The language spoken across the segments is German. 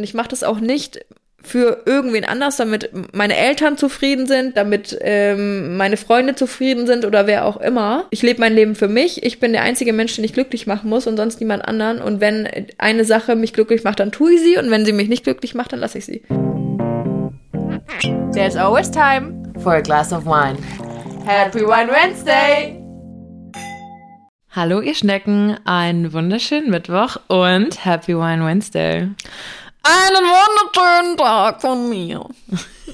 und ich mache das auch nicht für irgendwen anders, damit meine Eltern zufrieden sind, damit ähm, meine Freunde zufrieden sind oder wer auch immer. Ich lebe mein Leben für mich. Ich bin der einzige Mensch, den ich glücklich machen muss und sonst niemand anderen. Und wenn eine Sache mich glücklich macht, dann tue ich sie. Und wenn sie mich nicht glücklich macht, dann lasse ich sie. There's always time for a glass of wine. Happy Wine Wednesday! Hallo ihr Schnecken, einen wunderschönen Mittwoch und Happy Wine Wednesday. Einen wunderschönen Tag von mir.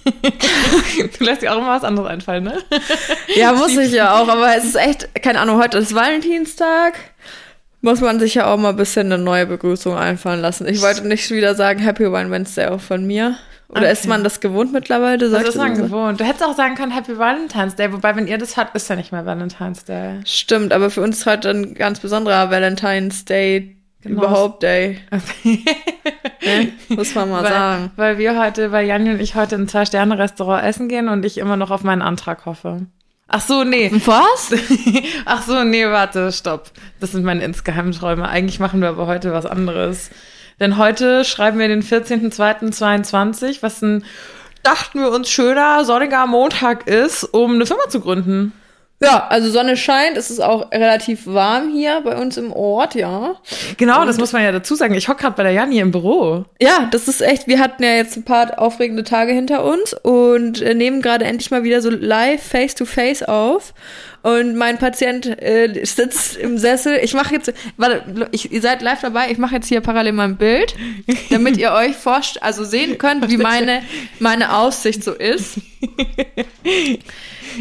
du lässt dir auch immer was anderes einfallen, ne? Ja, muss ich ja auch, aber es ist echt, keine Ahnung, heute ist Valentinstag. Muss man sich ja auch mal ein bisschen eine neue Begrüßung einfallen lassen. Ich wollte nicht wieder sagen Happy Wine Wednesday auch von mir. Oder okay. ist man das gewohnt mittlerweile? Das ist man so? gewohnt. Du hättest auch sagen können Happy Valentine's Day, wobei, wenn ihr das habt, ist ja nicht mehr Valentine's Day. Stimmt, aber für uns ist heute ein ganz besonderer Valentine's Day Genau. Überhaupt, ey. ne? Muss man mal weil, sagen. Weil wir heute, weil Janni und ich heute in ein Zwei-Sterne-Restaurant essen gehen und ich immer noch auf meinen Antrag hoffe. Ach so, nee. Was? Ach so, nee, warte, stopp. Das sind meine insgeheimen Träume. Eigentlich machen wir aber heute was anderes. Denn heute schreiben wir den 14.02.22, was ein, dachten wir uns, schöner, sonniger Montag ist, um eine Firma zu gründen. Ja, also Sonne scheint, es ist auch relativ warm hier bei uns im Ort, ja. Genau, und das muss man ja dazu sagen. Ich hocke gerade bei der Janni im Büro. Ja, das ist echt, wir hatten ja jetzt ein paar aufregende Tage hinter uns und äh, nehmen gerade endlich mal wieder so live face-to-face -face auf. Und mein Patient äh, sitzt im Sessel. Ich mache jetzt, warte, ich, ihr seid live dabei. Ich mache jetzt hier parallel mein Bild, damit ihr euch forscht, also sehen könnt, wie meine, meine Aussicht so ist.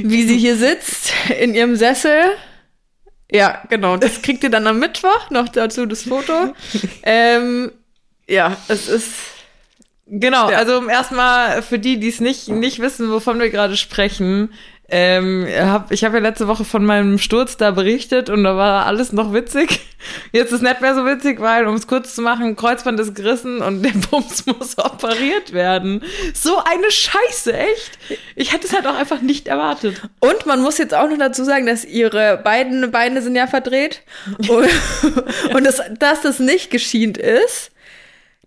wie sie hier sitzt in ihrem Sessel. Ja, genau. Das kriegt ihr dann am Mittwoch noch dazu das Foto. Ähm, ja, es ist. Genau, ja. also erstmal für die, die es nicht, nicht wissen, wovon wir gerade sprechen, ähm, hab, ich habe ja letzte Woche von meinem Sturz da berichtet und da war alles noch witzig. Jetzt ist nicht mehr so witzig, weil, um es kurz zu machen, Kreuzband ist gerissen und der Bums muss operiert werden. So eine Scheiße, echt. Ich hätte es halt auch einfach nicht erwartet. Und man muss jetzt auch noch dazu sagen, dass ihre beiden Beine sind ja verdreht und, und dass, dass das nicht geschient ist,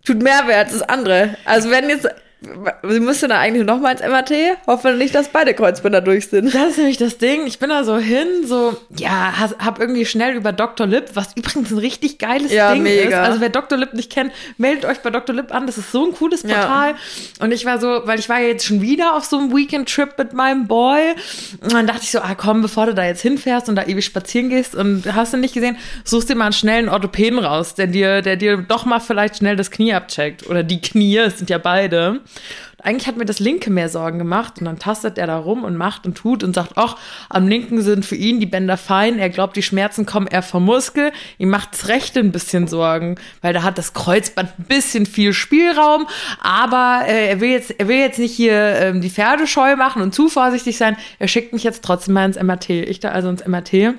tut mehr weh als das andere. Also wenn jetzt Sie müsste da eigentlich noch mal ins MRT. Hoffentlich, dass beide Kreuzbänder durch sind. Das ist nämlich das Ding. Ich bin da so hin, so, ja, hab irgendwie schnell über Dr. Lip, was übrigens ein richtig geiles ja, Ding mega. ist. Also wer Dr. Lip nicht kennt, meldet euch bei Dr. Lip an. Das ist so ein cooles Portal. Ja. Und ich war so, weil ich war ja jetzt schon wieder auf so einem Weekend-Trip mit meinem Boy. Und dann dachte ich so, ah komm, bevor du da jetzt hinfährst und da ewig spazieren gehst und hast du nicht gesehen, suchst dir mal einen schnellen Orthopäden raus, der dir, der dir doch mal vielleicht schnell das Knie abcheckt. Oder die Knie, es sind ja beide. Und eigentlich hat mir das linke mehr Sorgen gemacht und dann tastet er da rum und macht und tut und sagt, ach, am linken sind für ihn die Bänder fein, er glaubt, die Schmerzen kommen eher vom Muskel, ihm macht das rechte ein bisschen Sorgen, weil da hat das Kreuzband ein bisschen viel Spielraum, aber äh, er will jetzt, er will jetzt nicht hier ähm, die Pferde scheu machen und zu vorsichtig sein, er schickt mich jetzt trotzdem mal ins MRT. Ich da also ins MRT.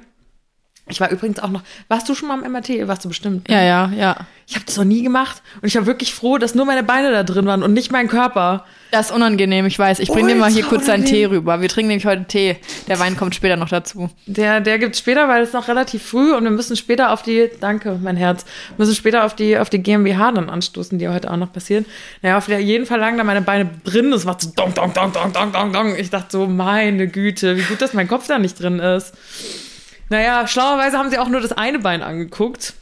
Ich war übrigens auch noch. Warst du schon mal im MRT? Warst du bestimmt? Ne? Ja, ja, ja. Ich habe das noch nie gemacht und ich war wirklich froh, dass nur meine Beine da drin waren und nicht mein Körper. Das ist unangenehm, ich weiß. Ich bringe dir mal hier kurz unangenehm. deinen Tee rüber. Wir trinken nämlich heute Tee. Der Wein kommt später noch dazu. Der, der gibt später, weil es noch relativ früh und wir müssen später auf die, danke, mein Herz, müssen später auf die, auf die GmbH dann anstoßen, die heute auch noch passiert. Naja, auf jeden Fall lagen da meine Beine drin. Es war so dong, dong, dong, dong, dong, dong, dong. Ich dachte so, meine Güte, wie gut, dass mein Kopf da nicht drin ist. Naja, schlauerweise haben sie auch nur das eine Bein angeguckt.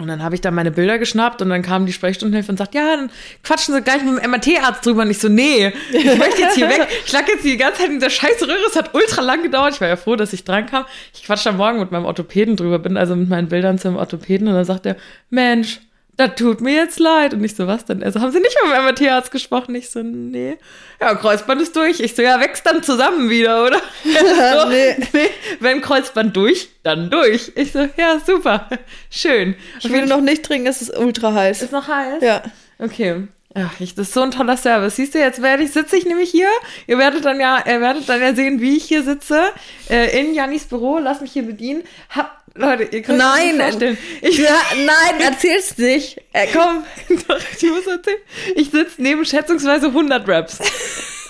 Und dann habe ich da meine Bilder geschnappt und dann kam die Sprechstundenhilfe und sagt, ja, dann quatschen Sie gleich mit dem MRT-Arzt drüber. Und ich so, nee, ich möchte jetzt hier weg. Ich lag jetzt die ganze Zeit in der scheiß Röhre. Es hat ultra lang gedauert. Ich war ja froh, dass ich dran kam. Ich quatsch da morgen mit meinem Orthopäden drüber, bin also mit meinen Bildern zum Orthopäden und dann sagt er, Mensch, das tut mir jetzt leid. Und ich so, was denn? Also, haben Sie nicht mit dem MRT-Arzt gesprochen? Ich so, nee. Ja, Kreuzband ist durch. Ich so, ja, wächst dann zusammen wieder, oder? so, nee. nee. Wenn Kreuzband durch, dann durch. Ich so, ja, super. Schön. Ich will noch nicht trinken, es ist ultra heiß. Ist noch heiß? Ja. Okay. Ach, ich, das ist so ein toller Service. Siehst du, jetzt werde ich, sitze ich nämlich hier. Ihr werdet dann ja, ihr werdet dann ja sehen, wie ich hier sitze. Äh, in Jannis Büro. Lass mich hier bedienen. Hab, Leute, ihr könnt nein, nicht vorstellen. Ich, ja, nein, erzähl's nicht. Äh, komm. Doch, ich muss erzählen. Ich sitze neben schätzungsweise 100 Raps.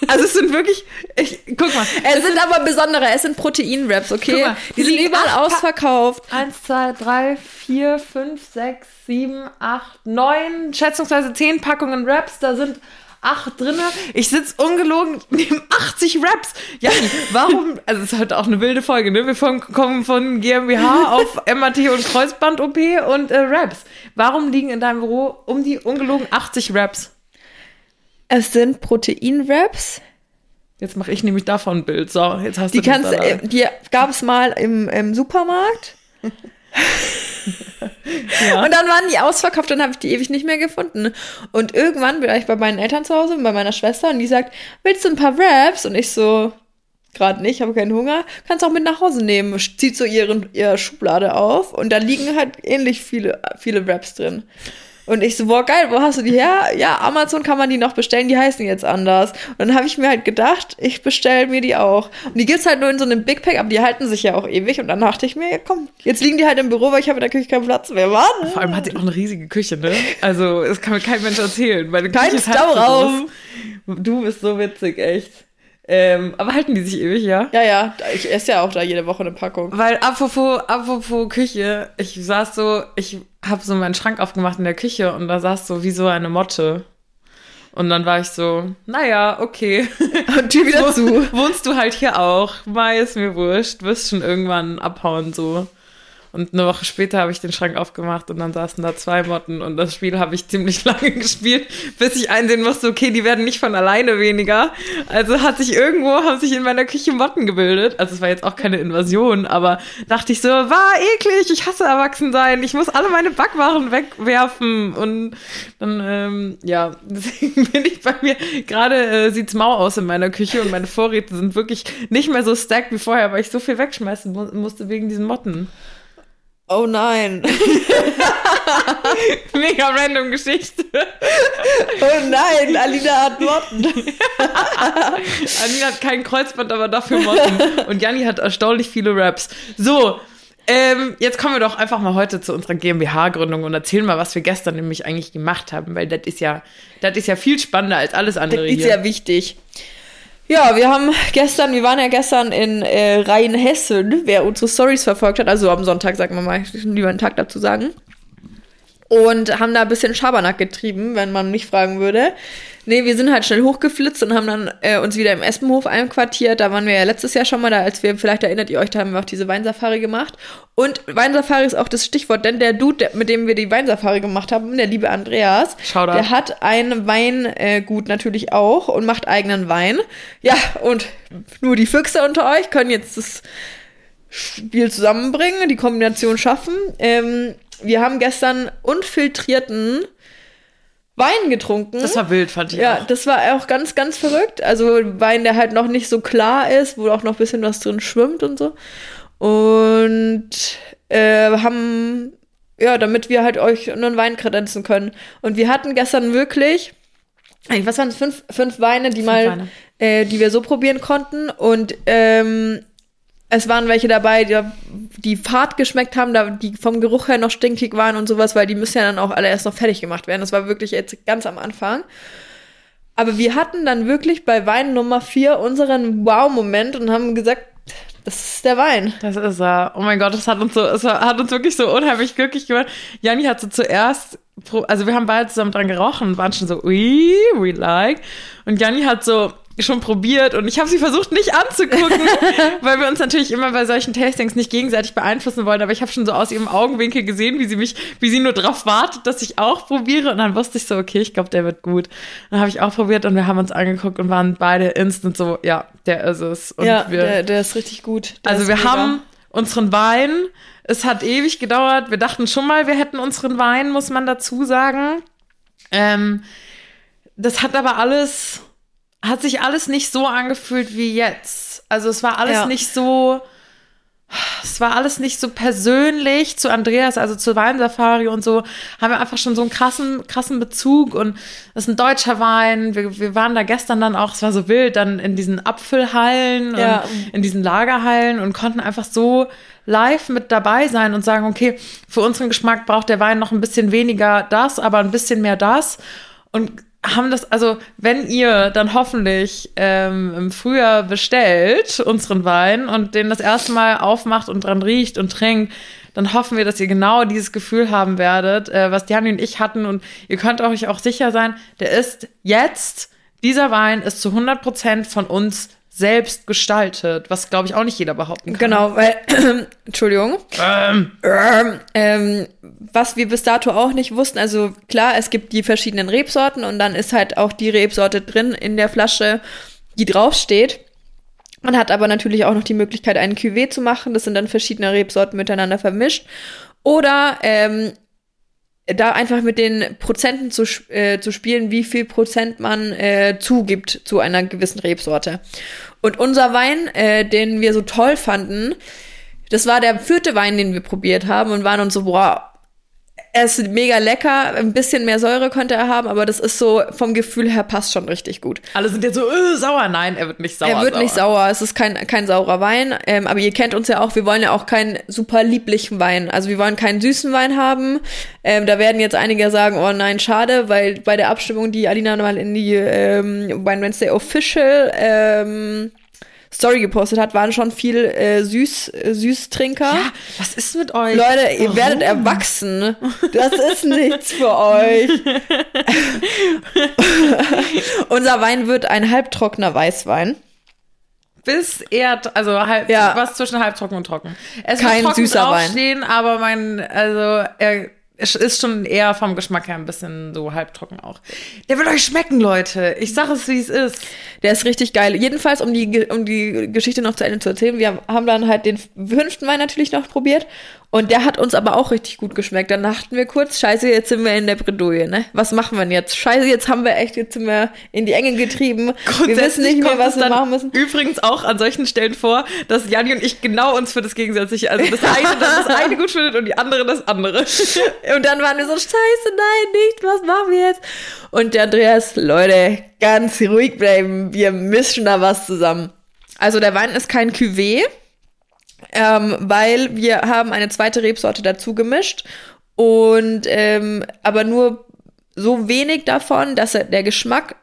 Also es sind wirklich, ich, guck mal. Es, es sind, sind, aber besondere, es sind Protein-Raps, okay? Mal, die sind überall ausverkauft. Eins, zwei, drei, vier, fünf, sechs, sieben, acht, neun, schätzungsweise zehn Packungen Raps. Da sind acht drinne. Ich sitze ungelogen neben 80 Raps. Ja, warum? Also es ist halt auch eine wilde Folge, ne? Wir kommen von GmbH auf MAT und Kreuzband-OP und äh, Raps. Warum liegen in deinem Büro um die ungelogen 80 Raps? Es sind Protein-Raps. Jetzt mache ich nämlich davon ein Bild. So, jetzt hast die du kannst, äh, Die gab es mal im, im Supermarkt. ja. Und dann waren die ausverkauft, dann habe ich die ewig nicht mehr gefunden. Und irgendwann bin ich bei meinen Eltern zu Hause, bei meiner Schwester, und die sagt, willst du ein paar Wraps? Und ich so, gerade nicht, habe keinen Hunger, kannst auch mit nach Hause nehmen. Zieht so ihren, ihre Schublade auf und da liegen halt ähnlich viele, viele Wraps drin. Und ich so, boah, geil, wo hast du die her? Ja, Amazon kann man die noch bestellen, die heißen jetzt anders. Und dann habe ich mir halt gedacht, ich bestelle mir die auch. Und die gibt's halt nur in so einem Big Pack, aber die halten sich ja auch ewig. Und dann dachte ich mir, ja, komm, jetzt liegen die halt im Büro, weil ich habe in der Küche keinen Platz mehr. Mann. Vor allem hat sie auch eine riesige Küche, ne? Also, das kann mir kein Mensch erzählen. Meine kein Stauraum. Du bist so witzig, echt. Ähm, aber halten die sich ewig, ja? Ja, ja. Ich esse ja auch da jede Woche eine Packung. Weil apropos, apropos Küche, ich saß so, ich habe so meinen Schrank aufgemacht in der Küche und da saß so wie so eine Motte. Und dann war ich so, naja, okay. Und Tür wieder zu. Wohnst du halt hier auch? Mai ist mir wurscht, wirst schon irgendwann abhauen so. Und eine Woche später habe ich den Schrank aufgemacht und dann saßen da zwei Motten und das Spiel habe ich ziemlich lange gespielt, bis ich einsehen musste, okay, die werden nicht von alleine weniger. Also hat sich irgendwo, haben sich in meiner Küche Motten gebildet. Also es war jetzt auch keine Invasion, aber dachte ich so, war eklig, ich hasse Erwachsensein, ich muss alle meine Backwaren wegwerfen und dann, ähm, ja, deswegen bin ich bei mir, gerade äh, sieht's mau aus in meiner Küche und meine Vorräte sind wirklich nicht mehr so stacked wie vorher, weil ich so viel wegschmeißen mu musste wegen diesen Motten. Oh nein. Mega random Geschichte. Oh nein, Alina hat Motten. Alina hat kein Kreuzband, aber dafür Motten. Und Janni hat erstaunlich viele Raps. So, ähm, jetzt kommen wir doch einfach mal heute zu unserer GmbH-Gründung und erzählen mal, was wir gestern nämlich eigentlich gemacht haben, weil das ist ja, das ist ja viel spannender als alles andere das ist hier. ja wichtig. Ja, wir haben gestern, wir waren ja gestern in äh, Rheinhessen, wer unsere Stories verfolgt hat, also am Sonntag, sagen wir mal, ich lieber einen Tag dazu sagen. Und haben da ein bisschen Schabernack getrieben, wenn man mich fragen würde. Nee, wir sind halt schnell hochgeflitzt und haben dann äh, uns wieder im Espenhof einquartiert. Da waren wir ja letztes Jahr schon mal da, als wir, vielleicht erinnert ihr euch, da haben wir auch diese Weinsafari gemacht. Und Weinsafari ist auch das Stichwort, denn der Dude, der, mit dem wir die Weinsafari gemacht haben, der liebe Andreas, Shoutout. der hat ein Weingut natürlich auch und macht eigenen Wein. Ja, und nur die Füchse unter euch können jetzt das Spiel zusammenbringen, die Kombination schaffen. Ähm, wir haben gestern unfiltrierten Wein getrunken. Das war wild, fand ich. Ja, auch. das war auch ganz, ganz verrückt. Also Wein, der halt noch nicht so klar ist, wo auch noch ein bisschen was drin schwimmt und so. Und äh, haben, ja, damit wir halt euch einen Wein kredenzen können. Und wir hatten gestern wirklich, was waren es, fünf, fünf Weine, die fünf mal, Weine. Äh, die wir so probieren konnten. Und ähm, es waren welche dabei, die, die Fahrt geschmeckt haben, die vom Geruch her noch stinkig waren und sowas, weil die müssen ja dann auch alle erst noch fertig gemacht werden. Das war wirklich jetzt ganz am Anfang. Aber wir hatten dann wirklich bei Wein Nummer 4 unseren Wow-Moment und haben gesagt, das ist der Wein. Das ist er. Oh mein Gott, das hat uns so, es hat uns wirklich so unheimlich glücklich gemacht. Janni hat so zuerst, also wir haben beide zusammen dran gerochen und waren schon so, we, we like. Und Janni hat so schon probiert und ich habe sie versucht nicht anzugucken, weil wir uns natürlich immer bei solchen Tastings nicht gegenseitig beeinflussen wollen. Aber ich habe schon so aus ihrem Augenwinkel gesehen, wie sie mich, wie sie nur darauf wartet, dass ich auch probiere. Und dann wusste ich so, okay, ich glaube, der wird gut. Dann habe ich auch probiert und wir haben uns angeguckt und waren beide instant so, ja, der ist es. Und ja, wir, der, der ist richtig gut. Der also wir mega. haben unseren Wein. Es hat ewig gedauert. Wir dachten schon mal, wir hätten unseren Wein, muss man dazu sagen. Ähm, das hat aber alles hat sich alles nicht so angefühlt wie jetzt. Also es war alles ja. nicht so, es war alles nicht so persönlich zu Andreas, also zu Weinsafari und so, haben wir einfach schon so einen krassen, krassen Bezug und das ist ein deutscher Wein. Wir, wir waren da gestern dann auch, es war so wild, dann in diesen Apfelhallen ja. und in diesen Lagerhallen und konnten einfach so live mit dabei sein und sagen, okay, für unseren Geschmack braucht der Wein noch ein bisschen weniger das, aber ein bisschen mehr das. Und haben das, also wenn ihr dann hoffentlich ähm, im Frühjahr bestellt, unseren Wein, und den das erste Mal aufmacht und dran riecht und trinkt, dann hoffen wir, dass ihr genau dieses Gefühl haben werdet, äh, was Diane und ich hatten. Und ihr könnt euch auch sicher sein, der ist jetzt, dieser Wein ist zu 100 Prozent von uns selbst gestaltet, was glaube ich auch nicht jeder behaupten kann. Genau, weil, Entschuldigung, ähm. Ähm, was wir bis dato auch nicht wussten, also klar, es gibt die verschiedenen Rebsorten und dann ist halt auch die Rebsorte drin in der Flasche, die draufsteht. Man hat aber natürlich auch noch die Möglichkeit, einen Cuvée zu machen. Das sind dann verschiedene Rebsorten miteinander vermischt. Oder ähm, da einfach mit den Prozenten zu, äh, zu spielen, wie viel Prozent man äh, zugibt zu einer gewissen Rebsorte. Und unser Wein, äh, den wir so toll fanden, das war der vierte Wein, den wir probiert haben und waren uns so, boah, er ist mega lecker, ein bisschen mehr Säure könnte er haben, aber das ist so vom Gefühl her passt schon richtig gut. Alle sind jetzt so äh, sauer. Nein, er wird nicht sauer. Er wird sauer. nicht sauer. Es ist kein kein saurer Wein. Ähm, aber ihr kennt uns ja auch. Wir wollen ja auch keinen super lieblichen Wein. Also wir wollen keinen süßen Wein haben. Ähm, da werden jetzt einige sagen, oh nein, schade, weil bei der Abstimmung, die Alina mal in die ähm, Wine Wednesday Official ähm, Story gepostet hat, waren schon viel äh, Süß, äh, Süßtrinker. Ja, was ist mit euch? Leute, ihr Warum? werdet erwachsen. Das ist nichts für euch. Unser Wein wird ein halbtrockener Weißwein. Bis er, also halb, ja. was zwischen halbtrocken und trocken. Es Kein wird trocken süßer Wein. aber mein, also er ist schon eher vom Geschmack her ein bisschen so halbtrocken auch. Der will euch schmecken, Leute. Ich sage es, wie es ist. Der ist richtig geil. Jedenfalls, um die, um die Geschichte noch zu Ende zu erzählen, wir haben dann halt den fünften Wein natürlich noch probiert und der hat uns aber auch richtig gut geschmeckt. Dann dachten wir kurz, scheiße, jetzt sind wir in der Bredouille, ne? Was machen wir denn jetzt? Scheiße, jetzt haben wir echt, jetzt sind wir in die Enge getrieben. Wir wissen nicht mehr, was wir machen müssen. Übrigens auch an solchen Stellen vor, dass Janni und ich genau uns für das Gegensätzliche, also das eine, das, das eine gut findet und die andere das andere. Und dann waren wir so, scheiße, nein, nicht, was machen wir jetzt? Und der Andreas, Leute, ganz ruhig bleiben, wir mischen da was zusammen. Also der Wein ist kein Cuvée, ähm, weil wir haben eine zweite Rebsorte dazu gemischt und ähm, aber nur so wenig davon, dass der Geschmack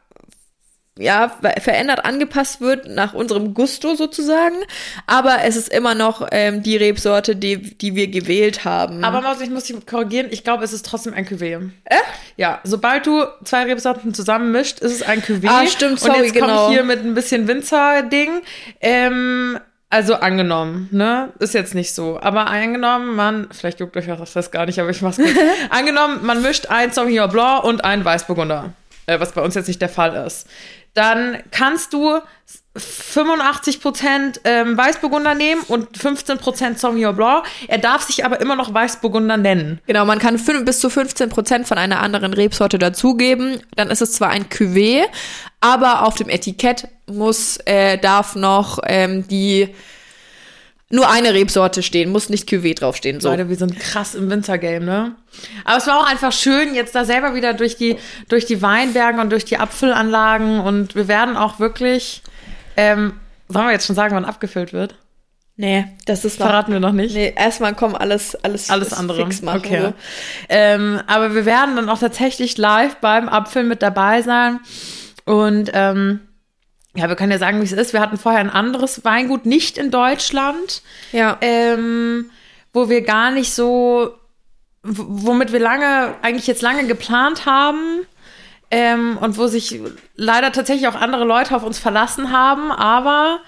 ja, verändert, angepasst wird nach unserem Gusto sozusagen. Aber es ist immer noch ähm, die Rebsorte, die, die wir gewählt haben. Aber Maus, ich muss dich korrigieren, ich glaube, es ist trotzdem ein Cuvée. Äh? Ja, sobald du zwei Rebsorten zusammen mischt, ist es ein Cuvée. Ah, stimmt, sorry, Und jetzt genau. komme ich hier mit ein bisschen Winzer-Ding. Ähm, also angenommen, ne? Ist jetzt nicht so. Aber angenommen, man, vielleicht juckt euch das gar nicht, aber ich mach's gut. angenommen, man mischt ein Sauvignon Blanc und ein Weißburgunder. Äh, was bei uns jetzt nicht der Fall ist. Dann kannst du 85% ähm, Weißburgunder nehmen und 15% Sauvignon Blanc. Er darf sich aber immer noch Weißburgunder nennen. Genau, man kann bis zu 15% von einer anderen Rebsorte dazugeben. Dann ist es zwar ein Cuvée, aber auf dem Etikett muss, äh, darf noch ähm, die nur eine Rebsorte stehen, muss nicht Cuvée draufstehen. So. Leute, wir sind krass im Wintergame, ne? Aber es war auch einfach schön, jetzt da selber wieder durch die, durch die Weinberge und durch die Apfelanlagen und wir werden auch wirklich, ähm, sollen wir jetzt schon sagen, wann abgefüllt wird? Nee, das ist noch, Verraten wir noch nicht. Nee, erstmal kommen alles, alles, alles andere. Fix machen, okay. So. Ähm, aber wir werden dann auch tatsächlich live beim Apfel mit dabei sein und ähm, ja, wir können ja sagen, wie es ist. Wir hatten vorher ein anderes Weingut, nicht in Deutschland. Ja. Ähm, wo wir gar nicht so, womit wir lange, eigentlich jetzt lange geplant haben. Ähm, und wo sich leider tatsächlich auch andere Leute auf uns verlassen haben. Aber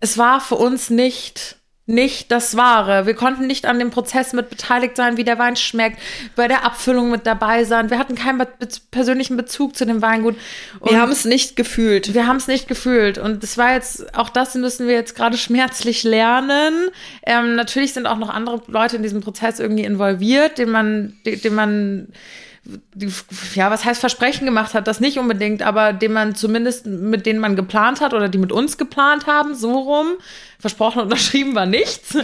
es war für uns nicht nicht das Wahre. Wir konnten nicht an dem Prozess mit beteiligt sein, wie der Wein schmeckt, bei der Abfüllung mit dabei sein. Wir hatten keinen be persönlichen Bezug zu dem Weingut. Und wir haben es nicht gefühlt. Wir haben es nicht gefühlt. Und das war jetzt, auch das müssen wir jetzt gerade schmerzlich lernen. Ähm, natürlich sind auch noch andere Leute in diesem Prozess irgendwie involviert, den man, den man ja, was heißt Versprechen gemacht hat, das nicht unbedingt, aber den man zumindest, mit denen man geplant hat oder die mit uns geplant haben, so rum. Versprochen und unterschrieben war nichts.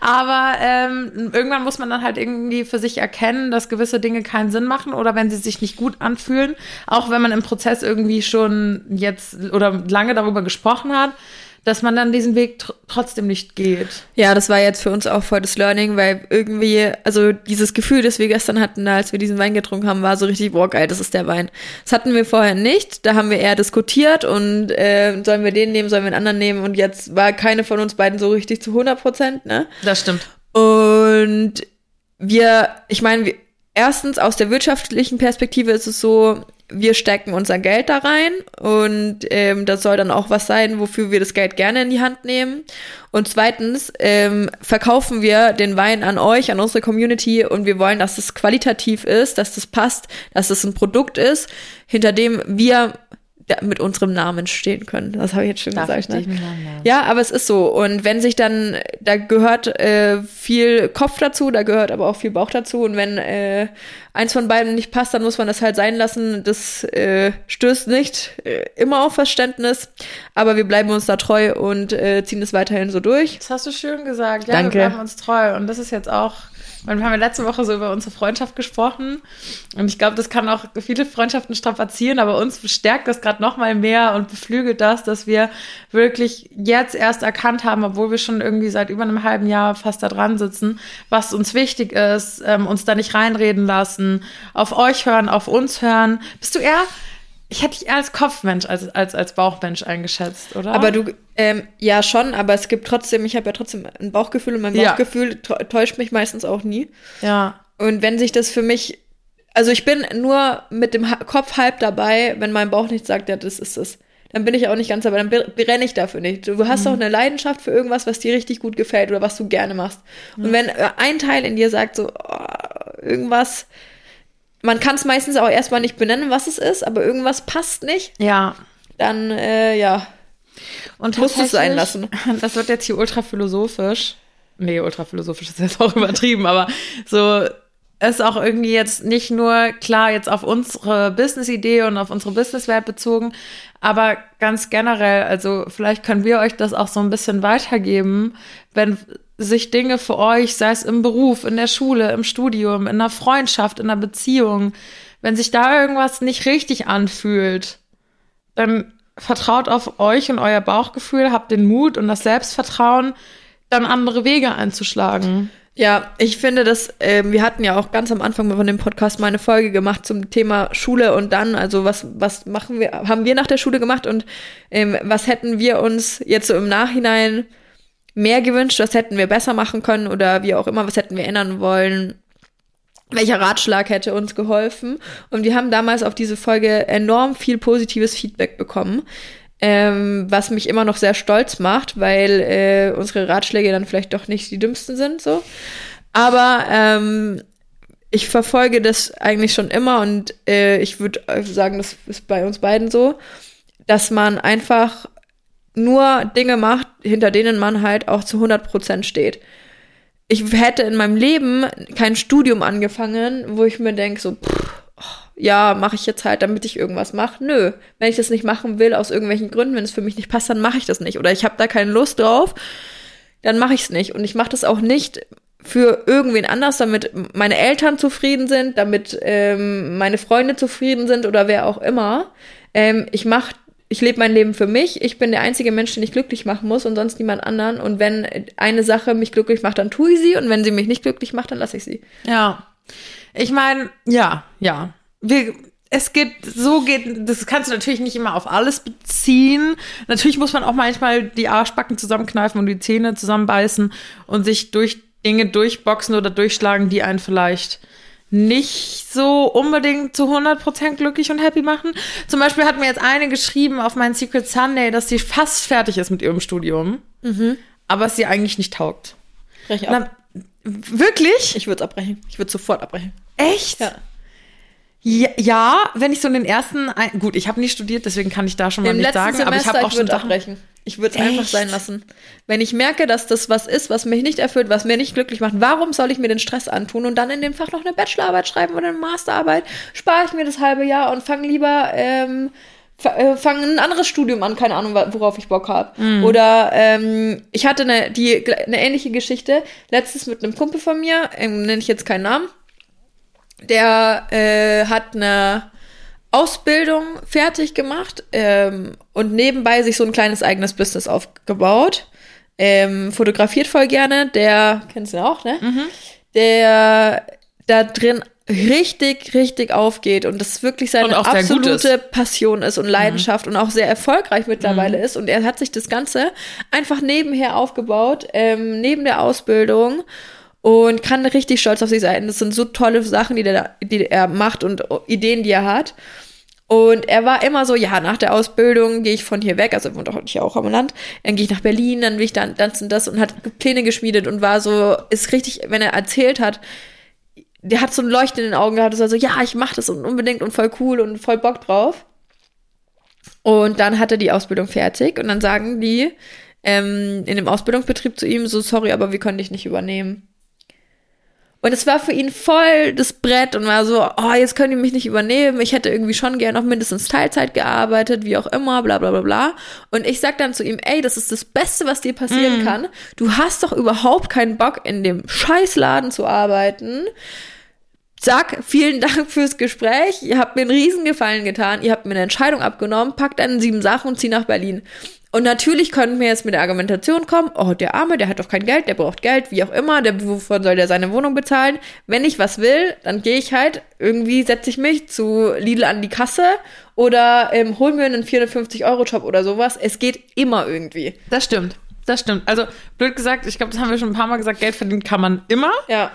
Aber ähm, irgendwann muss man dann halt irgendwie für sich erkennen, dass gewisse Dinge keinen Sinn machen oder wenn sie sich nicht gut anfühlen, auch wenn man im Prozess irgendwie schon jetzt oder lange darüber gesprochen hat, dass man dann diesen Weg tr trotzdem nicht geht. Ja, das war jetzt für uns auch voll das Learning, weil irgendwie, also dieses Gefühl, das wir gestern hatten, als wir diesen Wein getrunken haben, war so richtig, boah, geil, das ist der Wein. Das hatten wir vorher nicht. Da haben wir eher diskutiert und äh, sollen wir den nehmen, sollen wir einen anderen nehmen und jetzt war keine von uns beiden so richtig zu 100 Prozent, ne? Das stimmt. Und wir, ich meine, erstens aus der wirtschaftlichen Perspektive ist es so, wir stecken unser Geld da rein und ähm, das soll dann auch was sein, wofür wir das Geld gerne in die Hand nehmen. Und zweitens ähm, verkaufen wir den Wein an euch, an unsere Community und wir wollen, dass es qualitativ ist, dass das passt, dass es ein Produkt ist, hinter dem wir mit unserem Namen stehen können. Das habe ich jetzt schon Darf gesagt. Ne? Namen, ja. ja, aber es ist so. Und wenn sich dann, da gehört äh, viel Kopf dazu, da gehört aber auch viel Bauch dazu. Und wenn äh, eins von beiden nicht passt, dann muss man das halt sein lassen. Das äh, stößt nicht äh, immer auf Verständnis, aber wir bleiben uns da treu und äh, ziehen es weiterhin so durch. Das hast du schön gesagt. Ja, Danke. wir bleiben uns treu. Und das ist jetzt auch wir haben ja letzte Woche so über unsere Freundschaft gesprochen. Und ich glaube, das kann auch viele Freundschaften strapazieren, aber uns bestärkt das gerade noch mal mehr und beflügelt das, dass wir wirklich jetzt erst erkannt haben, obwohl wir schon irgendwie seit über einem halben Jahr fast da dran sitzen, was uns wichtig ist, ähm, uns da nicht reinreden lassen, auf euch hören, auf uns hören. Bist du eher ich hätte dich eher als Kopfmensch, als, als, als Bauchmensch eingeschätzt, oder? Aber du, ähm, ja schon, aber es gibt trotzdem, ich habe ja trotzdem ein Bauchgefühl und mein Bauchgefühl ja. täuscht mich meistens auch nie. Ja. Und wenn sich das für mich, also ich bin nur mit dem Kopf halb dabei, wenn mein Bauch nicht sagt, ja, das ist es. Dann bin ich auch nicht ganz dabei, dann brenne ich dafür nicht. Du hast mhm. doch eine Leidenschaft für irgendwas, was dir richtig gut gefällt oder was du gerne machst. Mhm. Und wenn äh, ein Teil in dir sagt so, oh, irgendwas, man kann es meistens auch erstmal nicht benennen, was es ist, aber irgendwas passt nicht. Ja. Dann, äh, ja. Und musst es sein lassen. Das wird jetzt hier ultra philosophisch. Nee, ultra philosophisch ist jetzt auch übertrieben, aber so ist auch irgendwie jetzt nicht nur klar jetzt auf unsere Business-Idee und auf unsere Businesswelt bezogen, aber ganz generell, also vielleicht können wir euch das auch so ein bisschen weitergeben, wenn sich Dinge für euch, sei es im Beruf, in der Schule, im Studium, in einer Freundschaft, in einer Beziehung, wenn sich da irgendwas nicht richtig anfühlt, dann vertraut auf euch und euer Bauchgefühl, habt den Mut und das Selbstvertrauen, dann andere Wege einzuschlagen. Ja, ich finde, dass äh, wir hatten ja auch ganz am Anfang von dem Podcast mal eine Folge gemacht zum Thema Schule und dann, also was was machen wir, haben wir nach der Schule gemacht und ähm, was hätten wir uns jetzt so im Nachhinein mehr gewünscht, was hätten wir besser machen können oder wie auch immer, was hätten wir ändern wollen. Welcher Ratschlag hätte uns geholfen? Und wir haben damals auf diese Folge enorm viel positives Feedback bekommen, ähm, was mich immer noch sehr stolz macht, weil äh, unsere Ratschläge dann vielleicht doch nicht die dümmsten sind, so. Aber ähm, ich verfolge das eigentlich schon immer und äh, ich würde sagen, das ist bei uns beiden so, dass man einfach nur Dinge macht, hinter denen man halt auch zu 100 Prozent steht. Ich hätte in meinem Leben kein Studium angefangen, wo ich mir denke, so, pff, oh, ja, mache ich jetzt halt, damit ich irgendwas mache. Nö, wenn ich das nicht machen will, aus irgendwelchen Gründen, wenn es für mich nicht passt, dann mache ich das nicht. Oder ich habe da keine Lust drauf, dann mache ich es nicht. Und ich mache das auch nicht für irgendwen anders, damit meine Eltern zufrieden sind, damit ähm, meine Freunde zufrieden sind oder wer auch immer. Ähm, ich mache ich lebe mein Leben für mich. Ich bin der einzige Mensch, den ich glücklich machen muss und sonst niemand anderen. Und wenn eine Sache mich glücklich macht, dann tue ich sie. Und wenn sie mich nicht glücklich macht, dann lasse ich sie. Ja. Ich meine, ja, ja. Wir, es geht, so geht, das kannst du natürlich nicht immer auf alles beziehen. Natürlich muss man auch manchmal die Arschbacken zusammenkneifen und die Zähne zusammenbeißen und sich durch Dinge durchboxen oder durchschlagen, die einen vielleicht nicht so unbedingt zu 100% glücklich und happy machen. Zum Beispiel hat mir jetzt eine geschrieben auf mein Secret Sunday, dass sie fast fertig ist mit ihrem Studium, mhm. aber es sie eigentlich nicht taugt. Brech ab. Na, wirklich? Ich würde es abbrechen. Ich würde sofort abbrechen. Echt? Ja. Ja, ja, wenn ich so in den ersten, gut, ich habe nicht studiert, deswegen kann ich da schon mal nicht sagen, Semester, aber ich habe auch schon abbrechen. Ich würde es einfach sein lassen. Wenn ich merke, dass das was ist, was mich nicht erfüllt, was mir nicht glücklich macht, warum soll ich mir den Stress antun und dann in dem Fach noch eine Bachelorarbeit schreiben oder eine Masterarbeit? Spare ich mir das halbe Jahr und fange lieber ähm, äh, fange ein anderes Studium an, keine Ahnung, worauf ich Bock habe. Mm. Oder ähm, ich hatte eine, die, eine ähnliche Geschichte letztes mit einem Kumpel von mir, ähm, nenne ich jetzt keinen Namen der äh, hat eine Ausbildung fertig gemacht ähm, und nebenbei sich so ein kleines eigenes Business aufgebaut. Ähm, fotografiert voll gerne, der, kennst du auch, ne? Mhm. Der da drin richtig, richtig aufgeht und das wirklich seine absolute ist. Passion ist und Leidenschaft mhm. und auch sehr erfolgreich mittlerweile mhm. ist. Und er hat sich das Ganze einfach nebenher aufgebaut, ähm, neben der Ausbildung und kann richtig stolz auf sich sein. Das sind so tolle Sachen, die, der, die er macht und Ideen, die er hat. Und er war immer so, ja, nach der Ausbildung gehe ich von hier weg, also er wohnt auch hier auch am Land, dann gehe ich nach Berlin, dann will ich dann das und das und hat Pläne geschmiedet und war so, ist richtig, wenn er erzählt hat, der hat so ein Leuchten in den Augen gehabt, das war so, ja, ich mach das und unbedingt und voll cool und voll Bock drauf. Und dann hat er die Ausbildung fertig und dann sagen die ähm, in dem Ausbildungsbetrieb zu ihm so, sorry, aber wir können dich nicht übernehmen. Und es war für ihn voll das Brett und war so, oh, jetzt können die mich nicht übernehmen. Ich hätte irgendwie schon gerne noch mindestens Teilzeit gearbeitet, wie auch immer, bla bla bla bla. Und ich sag dann zu ihm, ey, das ist das Beste, was dir passieren mm. kann. Du hast doch überhaupt keinen Bock, in dem Scheißladen zu arbeiten. Sag, vielen Dank fürs Gespräch. Ihr habt mir einen Riesengefallen getan. Ihr habt mir eine Entscheidung abgenommen. Packt deine sieben Sachen und zieh nach Berlin. Und natürlich könnten wir jetzt mit der Argumentation kommen, oh, der Arme, der hat doch kein Geld, der braucht Geld, wie auch immer, der, wovon soll der seine Wohnung bezahlen? Wenn ich was will, dann gehe ich halt, irgendwie setze ich mich zu Lidl an die Kasse oder ähm, hol mir einen 450-Euro-Job oder sowas. Es geht immer irgendwie. Das stimmt, das stimmt. Also, blöd gesagt, ich glaube, das haben wir schon ein paar Mal gesagt, Geld verdienen kann man immer. Ja.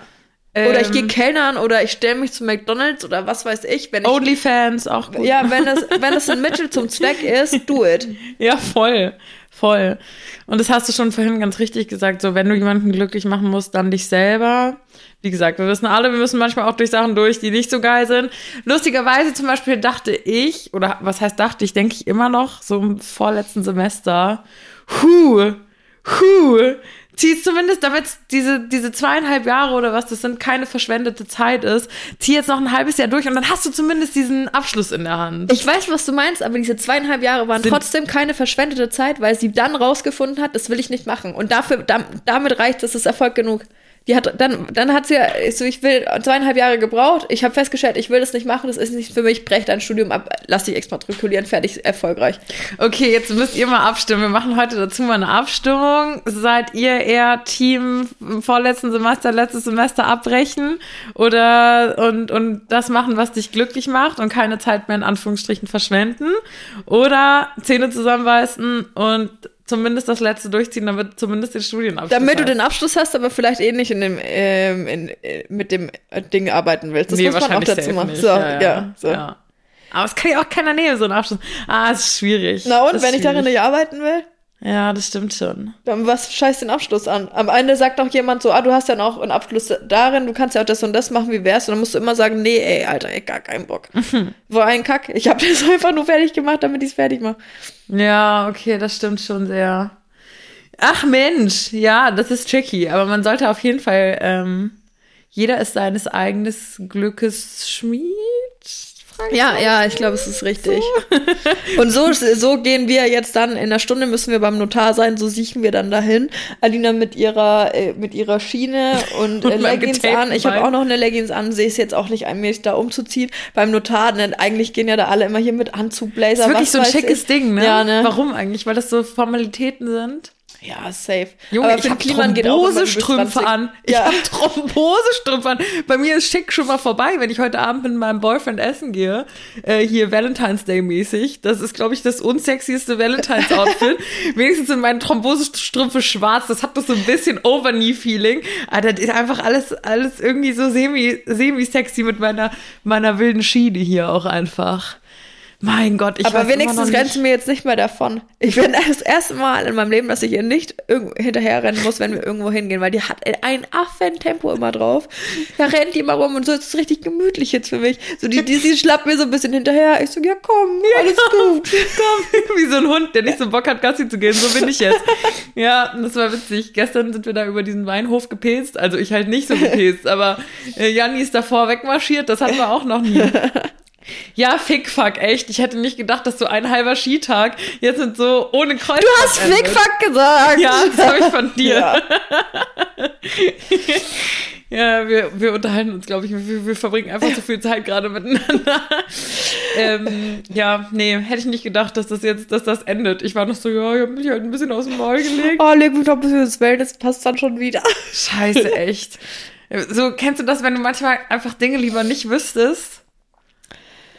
Oder ich gehe ähm, Kellnern oder ich stelle mich zu McDonalds oder was weiß ich. Wenn ich, Onlyfans, auch gut. Ja, wenn es, wenn es ein Mittel zum Zweck ist, do it. Ja, voll. Voll. Und das hast du schon vorhin ganz richtig gesagt. So, wenn du jemanden glücklich machen musst, dann dich selber. Wie gesagt, wir wissen alle, wir müssen manchmal auch durch Sachen durch, die nicht so geil sind. Lustigerweise zum Beispiel dachte ich, oder was heißt dachte ich, denke ich immer noch, so im vorletzten Semester, huh, huh, zieh zumindest, damit diese, diese zweieinhalb Jahre oder was das sind, keine verschwendete Zeit ist, zieh jetzt noch ein halbes Jahr durch und dann hast du zumindest diesen Abschluss in der Hand. Ich weiß, was du meinst, aber diese zweieinhalb Jahre waren sind trotzdem keine verschwendete Zeit, weil sie dann rausgefunden hat, das will ich nicht machen. Und dafür, damit reicht es, ist Erfolg genug. Die hat dann, dann hat sie ja, so ich will zweieinhalb Jahre gebraucht. Ich habe festgestellt, ich will das nicht machen, das ist nicht für mich, brech dein Studium ab, lass dich exmatrikulieren, fertig, erfolgreich. Okay, jetzt müsst ihr mal abstimmen. Wir machen heute dazu mal eine Abstimmung. Seid ihr eher Team im vorletzten Semester, letztes Semester abbrechen oder und, und das machen, was dich glücklich macht und keine Zeit mehr in Anführungsstrichen verschwenden? Oder Zähne zusammenbeißen und zumindest das letzte durchziehen, damit zumindest den Studienabschluss Damit du den Abschluss hast, aber vielleicht eh nicht in dem, ähm, in, äh, mit dem Ding arbeiten willst. Das nee, muss man auch dazu machen. So, ja, ja, so. ja. Aber es kann ja auch keiner nehmen, so ein Abschluss. Ah, es ist schwierig. Na und, wenn ich darin nicht arbeiten will? Ja, das stimmt schon. Dann was scheißt den Abschluss an? Am Ende sagt noch jemand so, ah, du hast ja noch einen Abschluss darin, du kannst ja auch das und das machen, wie wär's? Und dann musst du immer sagen, nee, ey, Alter, ey, gar keinen Bock. Wo ein Kack. Ich habe das einfach nur fertig gemacht, damit ich's fertig mache. Ja, okay, das stimmt schon sehr. Ach Mensch, ja, das ist tricky, aber man sollte auf jeden Fall, ähm, jeder ist seines eigenen Glückes Schmied. Ja, ja, ich glaube, es ist richtig. So. Und so, so gehen wir jetzt dann, in einer Stunde müssen wir beim Notar sein, so siechen wir dann dahin. Alina mit ihrer, äh, mit ihrer Schiene und äh, Leggings an. Ich habe auch noch eine Leggings an, sehe es jetzt auch nicht ein, mich da umzuziehen. Beim Notar, ne, eigentlich gehen ja da alle immer hier mit Anzug, Blazer. Das ist wirklich so ein schickes ich. Ding, ne? Ja, ne? Warum eigentlich? Weil das so Formalitäten sind? Ja, safe. Junge, Aber ich habe Thrombosestrümpfe an. Ich ja. habe Thrombosestrümpfe an. Bei mir ist schick schon mal vorbei, wenn ich heute Abend mit meinem Boyfriend essen gehe. Äh, hier Valentine's Day mäßig. Das ist, glaube ich, das unsexieste Valentine's Outfit. Wenigstens sind meine Thrombosestrümpfe schwarz. Das hat doch so ein bisschen Over-Knee-Feeling. Aber das ist einfach alles, alles irgendwie so semi, semi-sexy mit meiner, meiner wilden Schiene hier auch einfach. Mein Gott, ich Aber wenigstens rennst du mir jetzt nicht mehr davon. Ich bin das erste Mal in meinem Leben, dass ich ihr nicht hinterher rennen muss, wenn wir irgendwo hingehen, weil die hat ein Affentempo immer drauf. Da rennt die immer rum und so ist es richtig gemütlich jetzt für mich. So die, die, sie schlappt mir so ein bisschen hinterher. Ich so, ja komm, ja, alles gut. komm, wie so ein Hund, der nicht so Bock hat, Gassi zu gehen. So bin ich jetzt. Ja, das war witzig. Gestern sind wir da über diesen Weinhof gepest. Also ich halt nicht so gepest, aber äh, Janni ist davor wegmarschiert. Das hatten wir auch noch nie. Ja, Fickfuck, echt. Ich hätte nicht gedacht, dass so ein halber Skitag jetzt sind so ohne Kreuz. Du hast Fickfuck gesagt. Ja, das habe ich von dir. Ja. Ja, wir, wir unterhalten uns, glaube ich. Wir, wir verbringen einfach zu viel Zeit gerade miteinander. ähm, ja, nee, hätte ich nicht gedacht, dass das jetzt, dass das endet. Ich war noch so, ja, ich habe mich halt ein bisschen aus dem Maul gelegt. Oh, leg mich doch ein bisschen ins Welt, das passt dann schon wieder. Scheiße, echt. So, kennst du das, wenn du manchmal einfach Dinge lieber nicht wüsstest?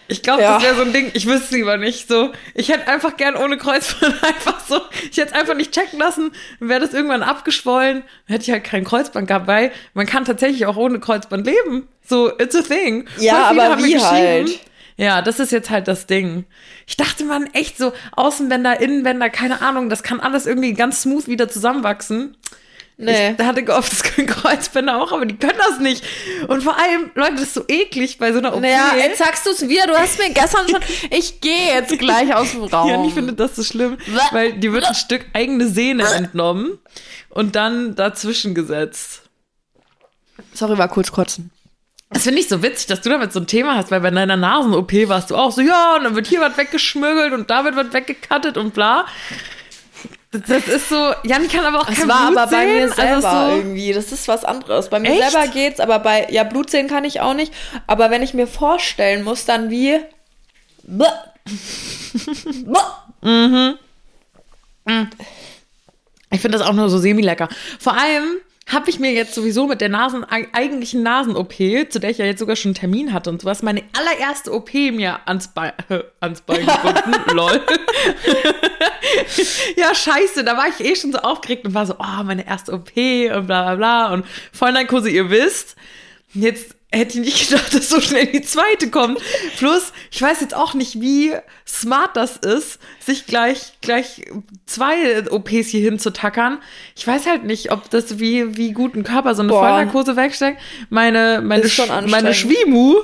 Ich glaube, ja. das wäre so ein Ding, ich wüsste es lieber nicht. So, ich hätte einfach gern ohne Kreuzband einfach so, ich hätte es einfach nicht checken lassen, wäre das irgendwann abgeschwollen, hätte ich halt kein Kreuzband gehabt, weil man kann tatsächlich auch ohne Kreuzband leben. So, it's a thing. Ja, aber wie halt? Ja, das ist jetzt halt das Ding. Ich dachte, man, echt so Außenbänder, Innenbänder, keine Ahnung, das kann alles irgendwie ganz smooth wieder zusammenwachsen. Nee. Ich hatte gehofft, das können Kreuzbänder auch, aber die können das nicht. Und vor allem, Leute, das ist so eklig bei so einer OP. Naja, jetzt sagst du es wieder. Du hast mir gestern schon, ich gehe jetzt gleich aus dem Raum. Ja, ich finde das so schlimm, weil dir wird ein Stück eigene Sehne entnommen und dann dazwischen gesetzt. Sorry, war kurz kotzen. Das finde ich so witzig, dass du damit so ein Thema hast, weil bei deiner Nasen-OP warst du auch so, ja, und dann wird hier was weggeschmürgelt und da wird was weggekattet und bla. Das ist so, Jan kann aber auch das kein war Blut aber bei mir also selber also so irgendwie. Das ist was anderes. Bei mir Echt? selber geht's, aber bei, ja, Blut sehen kann ich auch nicht. Aber wenn ich mir vorstellen muss, dann wie. mhm. Ich finde das auch nur so semi-lecker. Vor allem, habe ich mir jetzt sowieso mit der Nasen, eigentlichen Nasen-OP, zu der ich ja jetzt sogar schon einen Termin hatte und sowas, meine allererste OP mir ans Bein, äh, ans Bein gebunden. lol. ja, scheiße, da war ich eh schon so aufgeregt und war so, oh, meine erste OP und bla bla bla. Und Vollnarkose, ihr wisst, jetzt hätte ich nicht gedacht, dass so schnell die zweite kommt. Plus, ich weiß jetzt auch nicht, wie smart das ist, sich gleich, gleich zwei OPs hier hinzutackern. Ich weiß halt nicht, ob das wie, wie gut ein Körper so eine Vollnarkose wegsteckt. Meine, meine, meine Schwimu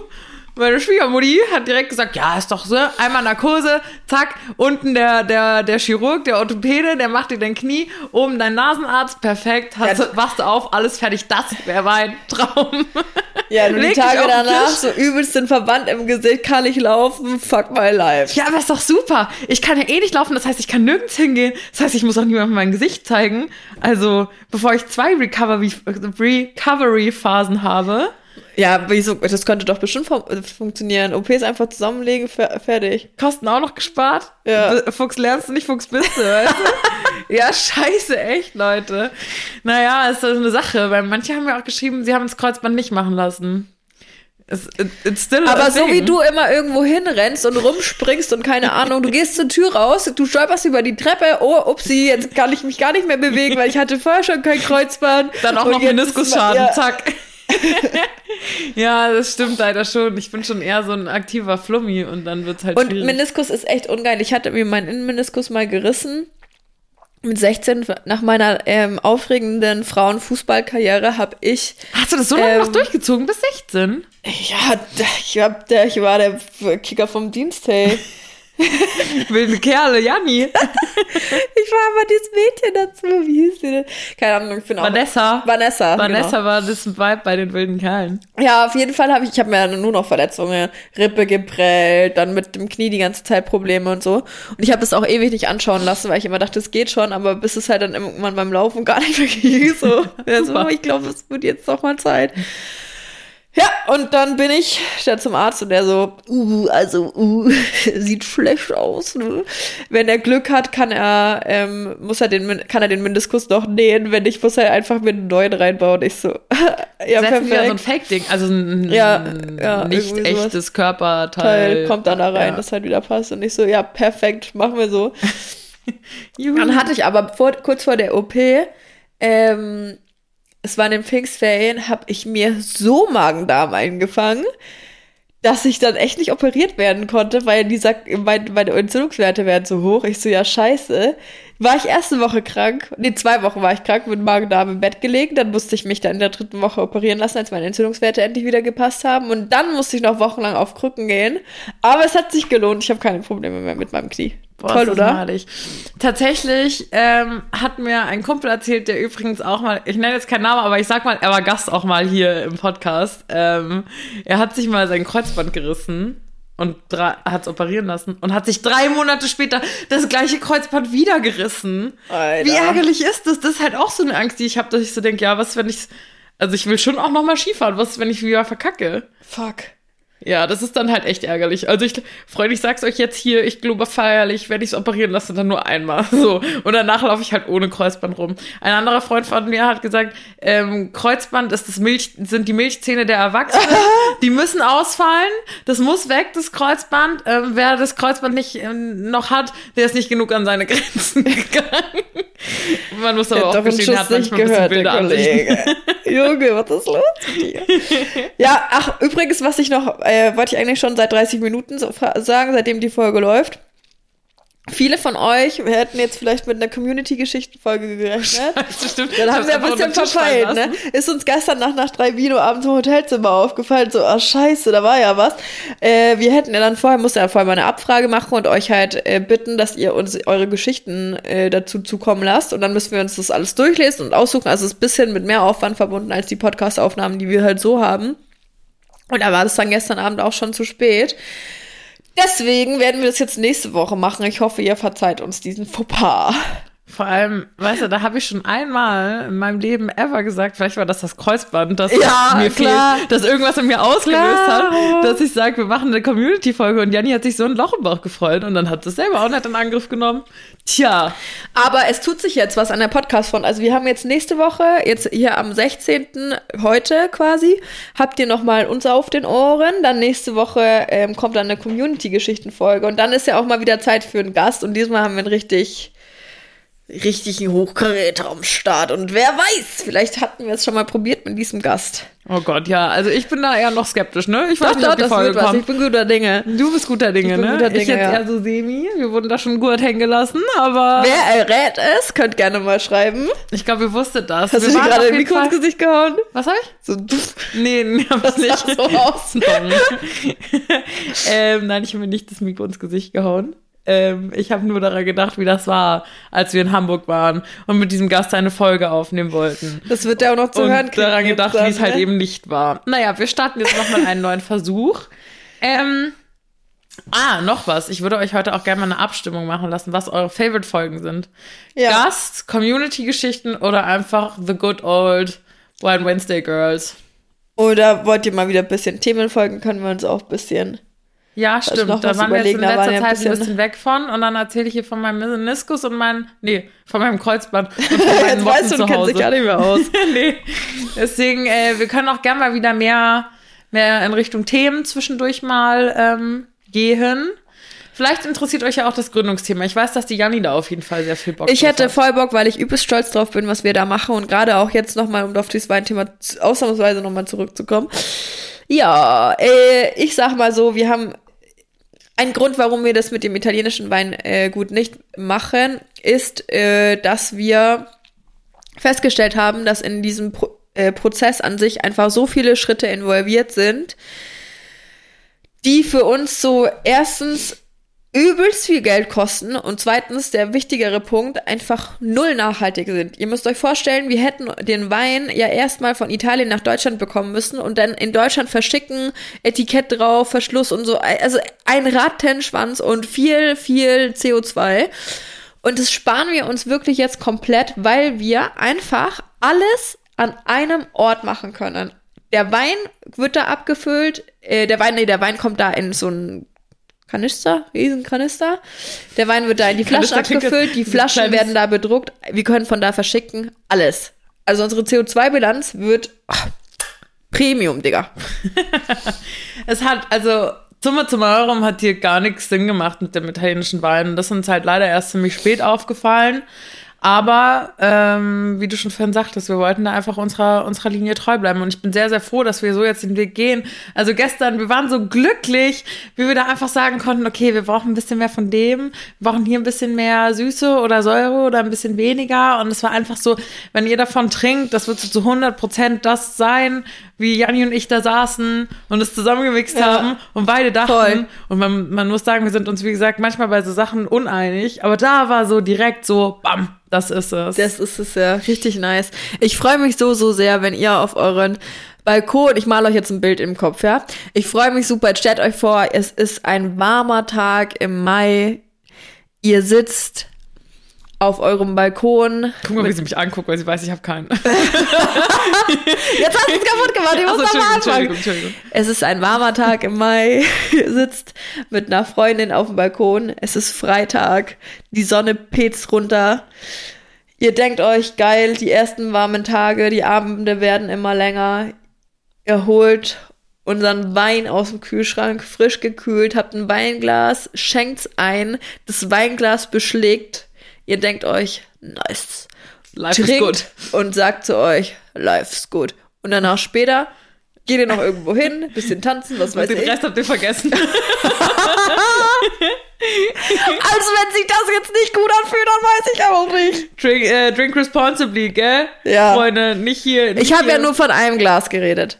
meine Schwiegermutti hat direkt gesagt, ja, ist doch so, einmal Narkose, zack, unten der, der, der Chirurg, der Orthopäde, der macht dir dein Knie, oben dein Nasenarzt, perfekt, hast, ja, wachst du auf, alles fertig, das wäre mein Traum. Ja, nur die Tage danach, so übelst den Verband im Gesicht, kann ich laufen, fuck my life. Ja, aber ist doch super. Ich kann ja eh nicht laufen, das heißt, ich kann nirgends hingehen, das heißt, ich muss auch niemandem mein Gesicht zeigen. Also, bevor ich zwei Recovery-Phasen Recovery habe, ja, wieso? Das könnte doch bestimmt fun funktionieren. OPs einfach zusammenlegen, fertig. Kosten auch noch gespart? Ja. Fuchs lernst du nicht, Fuchs bist du, weißt du? ja, scheiße, echt, Leute. Naja, ist das eine Sache, weil manche haben ja auch geschrieben, sie haben das Kreuzband nicht machen lassen. It's, it's Aber so wie du immer irgendwo hinrennst und rumspringst und keine Ahnung, du gehst zur Tür raus, du stolperst über die Treppe, oh, upsi, jetzt kann ich mich gar nicht mehr bewegen, weil ich hatte vorher schon kein Kreuzband. Dann auch noch Meniskusschaden, ja. zack. ja, das stimmt leider schon. Ich bin schon eher so ein aktiver Flummi und dann wird es halt Und schwierig. Meniskus ist echt ungeil. Ich hatte mir meinen Innenmeniskus mal gerissen. Mit 16, nach meiner ähm, aufregenden Frauenfußballkarriere, habe ich. Hast du das so lange ähm, noch durchgezogen bis 16? Ja, ich, hab, ich war der Kicker vom Dienst, hey. Wilde Kerle, Janni. ich war aber dieses Mädchen dazu. Wie hieß die denn? Keine Ahnung, ich bin auch. Vanessa. Vanessa. Vanessa genau. war das Vibe bei den wilden Kerlen. Ja, auf jeden Fall habe ich, ich habe mir nur noch Verletzungen, Rippe geprellt, dann mit dem Knie die ganze Zeit Probleme und so. Und ich habe das auch ewig nicht anschauen lassen, weil ich immer dachte, es geht schon, aber bis es halt dann irgendwann beim Laufen gar nicht mehr ging. So, ja, so ich glaube, es wird jetzt doch mal Zeit. Ja, und dann bin ich statt zum Arzt und der so, uh, also, uh, sieht schlecht aus. Ne? Wenn er Glück hat, kann er, ähm, muss er den, kann er den Mindestkuss noch nähen. Wenn nicht, muss er einfach mit einem neuen reinbauen. Ich so, ja, Setzt perfekt. wieder so ein Fake-Ding, also ein ja, ja, nicht echtes Körperteil. Teil kommt dann da rein, ja. das halt wieder passt. Und ich so, ja, perfekt, machen wir so. dann hatte ich aber vor, kurz vor der OP, ähm, es war in den Pfingstferien, habe ich mir so Magen-Darm eingefangen, dass ich dann echt nicht operiert werden konnte, weil dieser, meine, meine Entzündungswerte werden so hoch. Ich so, ja, scheiße. War ich erste Woche krank, nee, zwei Wochen war ich krank, mit Magen-Darm im Bett gelegen. Dann musste ich mich dann in der dritten Woche operieren lassen, als meine Entzündungswerte endlich wieder gepasst haben. Und dann musste ich noch wochenlang auf Krücken gehen. Aber es hat sich gelohnt. Ich habe keine Probleme mehr mit meinem Knie. Boah, Toll, oder? Malig. Tatsächlich ähm, hat mir ein Kumpel erzählt, der übrigens auch mal, ich nenne jetzt keinen Namen, aber ich sag mal, er war Gast auch mal hier im Podcast. Ähm, er hat sich mal sein Kreuzband gerissen und hat es operieren lassen und hat sich drei Monate später das gleiche Kreuzband wieder gerissen. Alter. Wie ärgerlich ist das? Das ist halt auch so eine Angst, die ich habe, dass ich so denke, ja, was, wenn ich Also ich will schon auch noch mal Skifahren. Was wenn ich wieder verkacke? Fuck. Ja, das ist dann halt echt ärgerlich. Also ich, Freunde, ich sag's euch jetzt hier, ich glaube feierlich, wenn ich's operieren lasse, dann nur einmal. So. Und danach laufe ich halt ohne Kreuzband rum. Ein anderer Freund von mir hat gesagt, ähm, Kreuzband ist das Milch, sind die Milchzähne der Erwachsenen. die müssen ausfallen. Das muss weg, das Kreuzband. Ähm, wer das Kreuzband nicht ähm, noch hat, der ist nicht genug an seine Grenzen gegangen. Man muss aber auch gestehen, hat manchmal gehört, ein wilde Ansichten. Junge, was ist los mit dir? ja, ach, übrigens, was ich noch äh, wollte ich eigentlich schon seit 30 Minuten so sagen, seitdem die Folge läuft. Viele von euch hätten jetzt vielleicht mit einer Community-Geschichtenfolge gerechnet. Scheiße, stimmt. Dann haben wir ein bisschen verfeilt, ne? Ist uns gestern Nacht nach drei Vino abends im Hotelzimmer aufgefallen, so, ah, scheiße, da war ja was. Äh, wir hätten ja dann vorher, mussten ja vorher mal eine Abfrage machen und euch halt äh, bitten, dass ihr uns eure Geschichten äh, dazu zukommen lasst. Und dann müssen wir uns das alles durchlesen und aussuchen. Also es ist ein bisschen mit mehr Aufwand verbunden als die Podcast-Aufnahmen, die wir halt so haben. Und da war es dann gestern Abend auch schon zu spät. Deswegen werden wir das jetzt nächste Woche machen. Ich hoffe, ihr verzeiht uns diesen Fauxpas. Vor allem, weißt du, da habe ich schon einmal in meinem Leben ever gesagt, vielleicht war das das Kreuzband, das ja, mir klar. fehlt, das irgendwas in mir ausgelöst klar. hat, dass ich sage, wir machen eine Community-Folge und Janni hat sich so ein Loch im Bauch gefreut und dann hat es selber auch nicht in Angriff genommen. Tja. Aber es tut sich jetzt was an der Podcast-Front. Also wir haben jetzt nächste Woche, jetzt hier am 16. heute quasi, habt ihr nochmal uns auf den Ohren. Dann nächste Woche ähm, kommt dann eine Community-Geschichten-Folge und dann ist ja auch mal wieder Zeit für einen Gast und diesmal haben wir einen richtig richtigen Hochkaräter am Start. Und wer weiß, vielleicht hatten wir es schon mal probiert mit diesem Gast. Oh Gott, ja. Also ich bin da eher noch skeptisch, ne? Ich weiß doch, nicht, doch, ob die Folge was. Ich bin guter Dinge. Du bist guter Dinge, ich bin ne? Guter Dinge, ich jetzt ja. eher so semi. Wir wurden da schon gut hängen gelassen, aber. Wer errät es, könnt gerne mal schreiben. Ich glaube, ihr wusstet das. Hast wir du dir gerade ein Mikro ins Gesicht gehauen? Was hab ich? So, nee, nee, hab ich nicht. so aus. ähm, nein, ich habe mir nicht das Mikro ins Gesicht gehauen. Ähm, ich habe nur daran gedacht, wie das war, als wir in Hamburg waren und mit diesem Gast eine Folge aufnehmen wollten. Das wird ja auch noch zu und hören. Und daran gedacht, wie es halt ne? eben nicht war. Naja, wir starten jetzt nochmal einen neuen Versuch. Ähm, ah, noch was. Ich würde euch heute auch gerne mal eine Abstimmung machen lassen, was eure Favorite-Folgen sind. Ja. Gast, Community-Geschichten oder einfach The Good Old Wild Wednesday Girls. Oder wollt ihr mal wieder ein bisschen Themenfolgen, können wir uns auch ein bisschen ja, stimmt. Da waren wir jetzt in letzter Zeit ein bisschen, ein bisschen weg von und dann erzähle ich hier von meinem Meniskus und meinem, nee, von meinem Kreuzband und von Motten weißt du, Hause. sich gar nicht mehr aus. nee. Deswegen, äh, wir können auch gerne mal wieder mehr, mehr in Richtung Themen zwischendurch mal ähm, gehen. Vielleicht interessiert euch ja auch das Gründungsthema. Ich weiß, dass die Janni da auf jeden Fall sehr viel Bock ich drauf hat. Ich hätte voll Bock, weil ich übelst stolz drauf bin, was wir da machen und gerade auch jetzt nochmal, um auf dieses Weinthema ausnahmsweise nochmal zurückzukommen. Ja, äh, ich sag mal so, wir haben ein Grund, warum wir das mit dem italienischen Wein äh, gut nicht machen, ist, äh, dass wir festgestellt haben, dass in diesem Pro äh, Prozess an sich einfach so viele Schritte involviert sind, die für uns so erstens übelst viel Geld kosten und zweitens der wichtigere Punkt einfach null nachhaltig sind. Ihr müsst euch vorstellen, wir hätten den Wein ja erstmal von Italien nach Deutschland bekommen müssen und dann in Deutschland verschicken, Etikett drauf, Verschluss und so, also ein Rattenschwanz und viel, viel CO2. Und das sparen wir uns wirklich jetzt komplett, weil wir einfach alles an einem Ort machen können. Der Wein wird da abgefüllt, äh, der Wein, nee, der Wein kommt da in so ein Kanister, Riesenkanister. Der Wein wird da in die Flaschen abgefüllt, die Flaschen werden da bedruckt, wir können von da verschicken, alles. Also unsere CO2-Bilanz wird ach, Premium, Digga. es hat, also Summa summarum hat hier gar nichts Sinn gemacht mit dem italienischen Wein. Das ist uns halt leider erst ziemlich spät aufgefallen. Aber ähm, wie du schon vorhin sagtest, wir wollten da einfach unserer, unserer Linie treu bleiben. Und ich bin sehr, sehr froh, dass wir so jetzt den Weg gehen. Also gestern, wir waren so glücklich, wie wir da einfach sagen konnten, okay, wir brauchen ein bisschen mehr von dem, wir brauchen hier ein bisschen mehr Süße oder Säure oder ein bisschen weniger. Und es war einfach so, wenn ihr davon trinkt, das wird so zu 100 Prozent das sein, wie Janni und ich da saßen und es zusammengemixt ja. haben und beide dachten. Voll. Und man, man muss sagen, wir sind uns, wie gesagt, manchmal bei so Sachen uneinig. Aber da war so direkt so, bam, das ist es. Das ist es ja. Richtig nice. Ich freue mich so, so sehr, wenn ihr auf euren Balkon, ich male euch jetzt ein Bild im Kopf, ja. Ich freue mich super. Stellt euch vor, es ist ein warmer Tag im Mai. Ihr sitzt auf eurem Balkon. Guck mal, wie sie mich anguckt, weil sie weiß, ich habe keinen. Jetzt hast du es kaputt gemacht, ich muss so, Entschuldigung, Entschuldigung, Entschuldigung. Es ist ein warmer Tag im Mai. Ihr sitzt mit einer Freundin auf dem Balkon. Es ist Freitag. Die Sonne petzt runter. Ihr denkt euch, geil, die ersten warmen Tage, die Abende werden immer länger. Ihr holt unseren Wein aus dem Kühlschrank, frisch gekühlt, habt ein Weinglas, schenkt's ein, das Weinglas beschlägt Ihr denkt euch, nice. Life is good. Und sagt zu euch, life is good. Und danach später geht ihr noch irgendwo hin, bisschen tanzen, was weiß ich. Den Rest habt ihr vergessen. also wenn sich das jetzt nicht gut anfühlt, dann weiß ich auch nicht. Drink, äh, drink responsibly, gell? Ja. Freunde, nicht hier. Nicht ich habe ja nur von einem Glas geredet.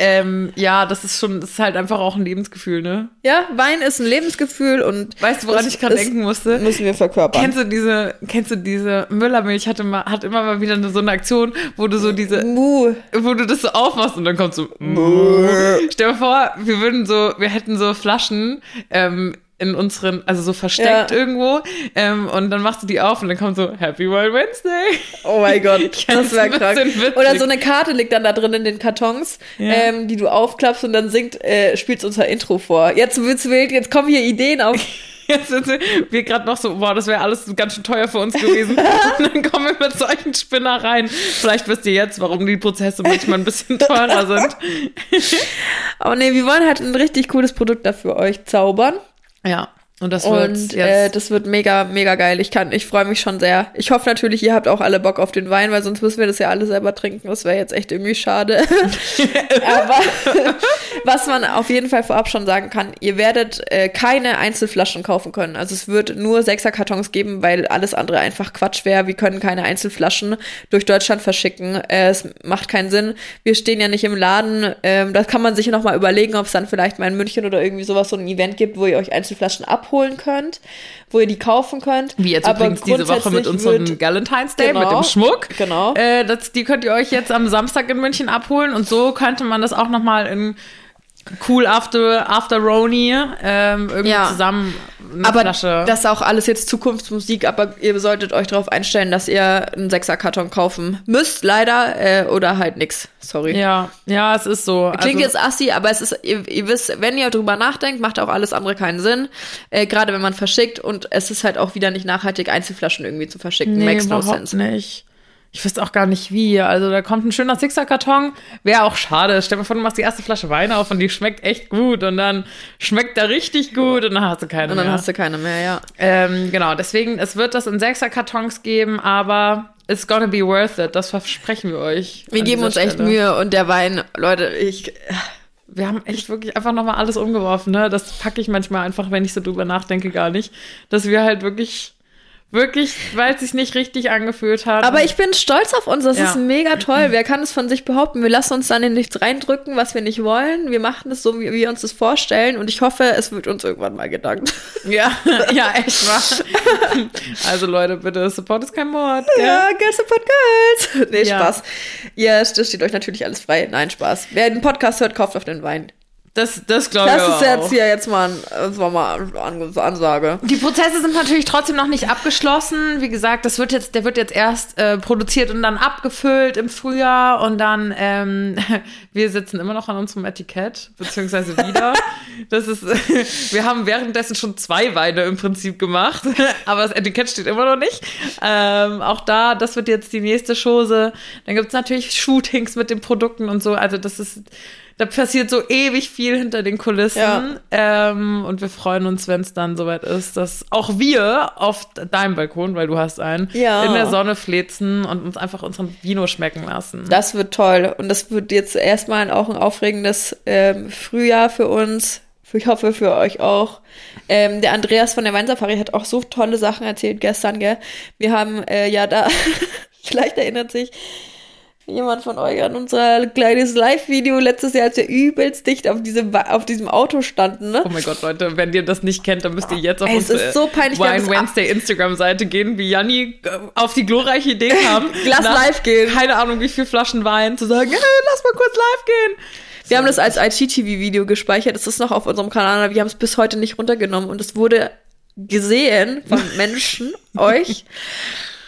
Ähm, ja, das ist schon, das ist halt einfach auch ein Lebensgefühl, ne? Ja, Wein ist ein Lebensgefühl und weißt du, woran ich gerade denken musste? Müssen wir verkörpern. Kennst du diese, kennst du diese Müllermilch hatte mal, hat immer mal wieder so eine Aktion, wo du so diese, Mu. wo du das so aufmachst und dann kommt so, Mu. Stell dir vor, wir würden so, wir hätten so Flaschen, ähm, in unseren, also so versteckt ja. irgendwo. Ähm, und dann machst du die auf und dann kommt so Happy Wild Wednesday. Oh mein Gott, das wäre krank. Oder so eine Karte liegt dann da drin in den Kartons, ja. ähm, die du aufklappst und dann singt, äh, spielst unser Intro vor. Jetzt wird's wild, jetzt kommen hier Ideen auf. Jetzt sind wir gerade noch so, boah, das wäre alles ganz schön teuer für uns gewesen. und dann kommen wir mit solchen Spinnereien. Vielleicht wisst ihr jetzt, warum die Prozesse manchmal ein bisschen teurer sind. Aber nee, wir wollen halt ein richtig cooles Produkt dafür euch zaubern. Ja. Und das wird und, äh, das wird mega, mega geil. Ich kann, ich freue mich schon sehr. Ich hoffe natürlich, ihr habt auch alle Bock auf den Wein, weil sonst müssen wir das ja alle selber trinken. Das wäre jetzt echt irgendwie schade. Aber was man auf jeden Fall vorab schon sagen kann, ihr werdet äh, keine Einzelflaschen kaufen können. Also es wird nur Sechserkartons geben, weil alles andere einfach Quatsch wäre. Wir können keine Einzelflaschen durch Deutschland verschicken. Äh, es macht keinen Sinn. Wir stehen ja nicht im Laden. Ähm, das kann man sich noch mal überlegen, ob es dann vielleicht mal in München oder irgendwie sowas so ein Event gibt, wo ihr euch Einzelflaschen ab abholen könnt, wo ihr die kaufen könnt. Wie jetzt Aber übrigens diese Woche mit unserem Valentine's Day, genau, mit dem Schmuck. Genau. Äh, das, die könnt ihr euch jetzt am Samstag in München abholen und so könnte man das auch noch mal in cool after, after Roni ähm, irgendwie ja. zusammen eine aber Flasche. Das ist auch alles jetzt Zukunftsmusik, aber ihr solltet euch darauf einstellen, dass ihr einen Sechserkarton kaufen müsst, leider, äh, oder halt nix. Sorry. Ja, ja, es ist so. Klingt also, jetzt assi, aber es ist, ihr, ihr, wisst, wenn ihr drüber nachdenkt, macht auch alles andere keinen Sinn. Äh, Gerade wenn man verschickt und es ist halt auch wieder nicht nachhaltig, Einzelflaschen irgendwie zu verschicken. Nee, Makes no sense. nicht. Ich wüsste auch gar nicht wie. Also da kommt ein schöner Sixer-Karton. Wäre auch schade. Stell dir vor, du machst die erste Flasche Wein auf und die schmeckt echt gut. Und dann schmeckt er richtig gut und dann hast du keine mehr. Und dann mehr. hast du keine mehr, ja. Ähm, genau, deswegen, es wird das in Sechser-Kartons geben, aber it's gonna be worth it. Das versprechen wir euch. Wir geben uns Stelle. echt Mühe und der Wein, Leute, ich wir haben echt wirklich einfach nochmal alles umgeworfen, ne? Das packe ich manchmal einfach, wenn ich so drüber nachdenke, gar nicht. Dass wir halt wirklich Wirklich, weil es sich nicht richtig angefühlt hat. Aber ich bin stolz auf uns. Das ja. ist mega toll. Wer kann es von sich behaupten? Wir lassen uns dann in nichts reindrücken, was wir nicht wollen. Wir machen es so, wie wir uns das vorstellen. Und ich hoffe, es wird uns irgendwann mal gedankt. Ja, ja, echt wahr. Also Leute, bitte, Support ist kein Mord. Gell? Ja, Girls Support Girls. Nee, ja. Spaß. Ja, das steht euch natürlich alles frei. Nein, Spaß. Wer den Podcast hört, kauft auf den Wein. Das, das glaube ich. Das ist jetzt hier jetzt mal, das war mal eine Ansage. Die Prozesse sind natürlich trotzdem noch nicht abgeschlossen. Wie gesagt, das wird jetzt, der wird jetzt erst äh, produziert und dann abgefüllt im Frühjahr und dann, ähm, wir sitzen immer noch an unserem Etikett, beziehungsweise wieder. das ist, wir haben währenddessen schon zwei Weine im Prinzip gemacht, aber das Etikett steht immer noch nicht. Ähm, auch da, das wird jetzt die nächste Chose. Dann gibt's natürlich Shootings mit den Produkten und so. Also das ist da passiert so ewig viel hinter den Kulissen. Ja. Ähm, und wir freuen uns, wenn es dann soweit ist, dass auch wir auf deinem Balkon, weil du hast einen, ja. in der Sonne flezen und uns einfach unseren Vino schmecken lassen. Das wird toll. Und das wird jetzt erstmal auch ein aufregendes ähm, Frühjahr für uns. Ich hoffe für euch auch. Ähm, der Andreas von der Weinsafari hat auch so tolle Sachen erzählt gestern, gell? Wir haben äh, ja da, vielleicht erinnert sich, jemand von euch an unser kleines Live-Video letztes Jahr, als wir übelst dicht auf, diese, auf diesem Auto standen. Ne? Oh mein Gott, Leute, wenn ihr das nicht kennt, dann müsst ihr jetzt auf es unsere so Wine Wednesday Instagram-Seite gehen, wie Janni äh, auf die glorreiche Idee kam. lass live gehen. Keine Ahnung, wie viel Flaschen Wein, zu sagen, hey, lass mal kurz live gehen. Wir so. haben das als IGTV-Video gespeichert. Das ist noch auf unserem Kanal. Wir haben es bis heute nicht runtergenommen und es wurde gesehen von Menschen, euch.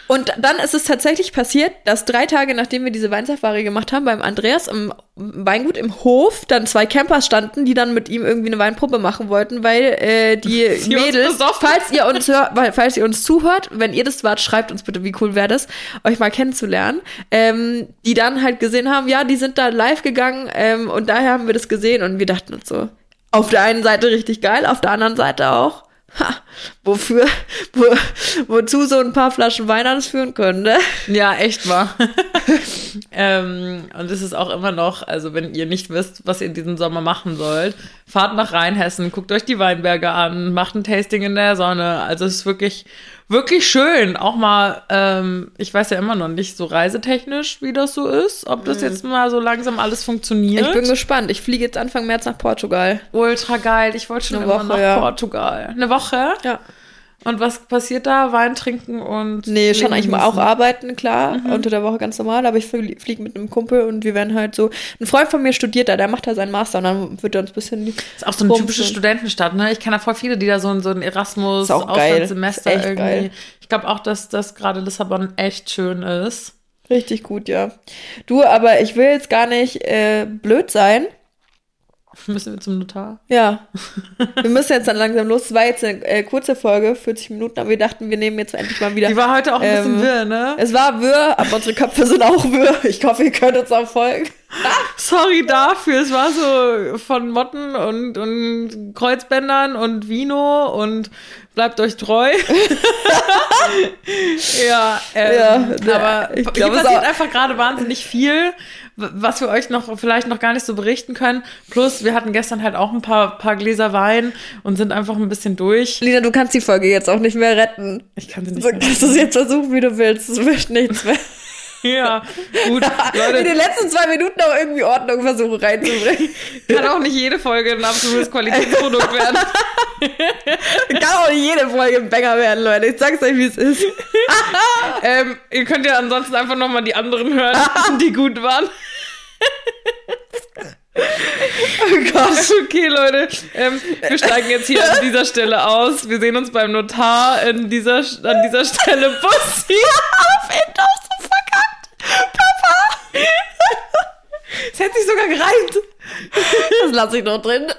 Und dann ist es tatsächlich passiert, dass drei Tage nachdem wir diese Weinsafari gemacht haben, beim Andreas im Weingut im Hof, dann zwei Campers standen, die dann mit ihm irgendwie eine Weinprobe machen wollten, weil äh, die Sie Mädels, falls ihr uns hört, falls ihr uns zuhört, wenn ihr das wart, schreibt uns bitte, wie cool wäre das, euch mal kennenzulernen, ähm, die dann halt gesehen haben, ja, die sind da live gegangen ähm, und daher haben wir das gesehen und wir dachten uns so, auf der einen Seite richtig geil, auf der anderen Seite auch, Ha, wofür, wo, wozu so ein paar Flaschen Wein alles führen können, ne? Ja, echt wahr. ähm, und es ist auch immer noch, also wenn ihr nicht wisst, was ihr diesen Sommer machen sollt, fahrt nach Rheinhessen, guckt euch die Weinberge an, macht ein Tasting in der Sonne. Also es ist wirklich wirklich schön. Auch mal, ähm, ich weiß ja immer noch nicht so reisetechnisch, wie das so ist, ob das jetzt mal so langsam alles funktioniert. Ich bin gespannt. Ich fliege jetzt Anfang März nach Portugal. Ultra geil. Ich wollte schon Eine immer Woche, nach ja. Portugal. Eine Woche? Ja. Und was passiert da? Wein trinken und. Nee, schon eigentlich mal auch arbeiten, klar. Mhm. Unter der Woche ganz normal. Aber ich fliege mit einem Kumpel und wir werden halt so. Ein Freund von mir studiert da, der macht da seinen Master und dann wird er uns ein bisschen. Das ist auch so eine typische Studentenstadt, ne? Ich kenne da voll viele, die da so, so ein Erasmus-Auslandssemester irgendwie. Geil. Ich glaube auch, dass das gerade Lissabon echt schön ist. Richtig gut, ja. Du, aber ich will jetzt gar nicht äh, blöd sein. Müssen wir zum Notar? Ja. Wir müssen jetzt dann langsam los. Es war jetzt eine äh, kurze Folge, 40 Minuten, aber wir dachten, wir nehmen jetzt endlich mal wieder. Die war heute auch ein bisschen ähm, wirr, ne? Es war wirr, aber unsere Köpfe sind auch wirr. Ich hoffe, ihr könnt uns auch folgen. Sorry dafür. Es war so von Motten und, und Kreuzbändern und Vino und bleibt euch treu. ja, ähm, ja, aber ich glaube, es passiert einfach gerade wahnsinnig viel was wir euch noch vielleicht noch gar nicht so berichten können. Plus, wir hatten gestern halt auch ein paar, paar Gläser Wein und sind einfach ein bisschen durch. Lina, du kannst die Folge jetzt auch nicht mehr retten. Ich kann sie nicht so, mehr retten. Kannst du sie jetzt versuchen, wie du willst. Es wird nichts mehr. Ja, gut. Leute. In den letzten zwei Minuten auch irgendwie Ordnung versuchen reinzubringen. Kann auch nicht jede Folge ein absolutes Qualitätsprodukt werden. Kann auch nicht jede Folge ein Bänger werden, Leute. Ich sag's euch, wie es ist. ähm, ihr könnt ja ansonsten einfach nochmal die anderen hören, die gut waren. Oh Gott. Okay, Leute. Ähm, wir steigen jetzt hier an dieser Stelle aus. Wir sehen uns beim Notar in dieser, an dieser Stelle. Bussi. Auf verkackt. Papa. Es hätte sich sogar gereimt. Das lasse ich noch drin.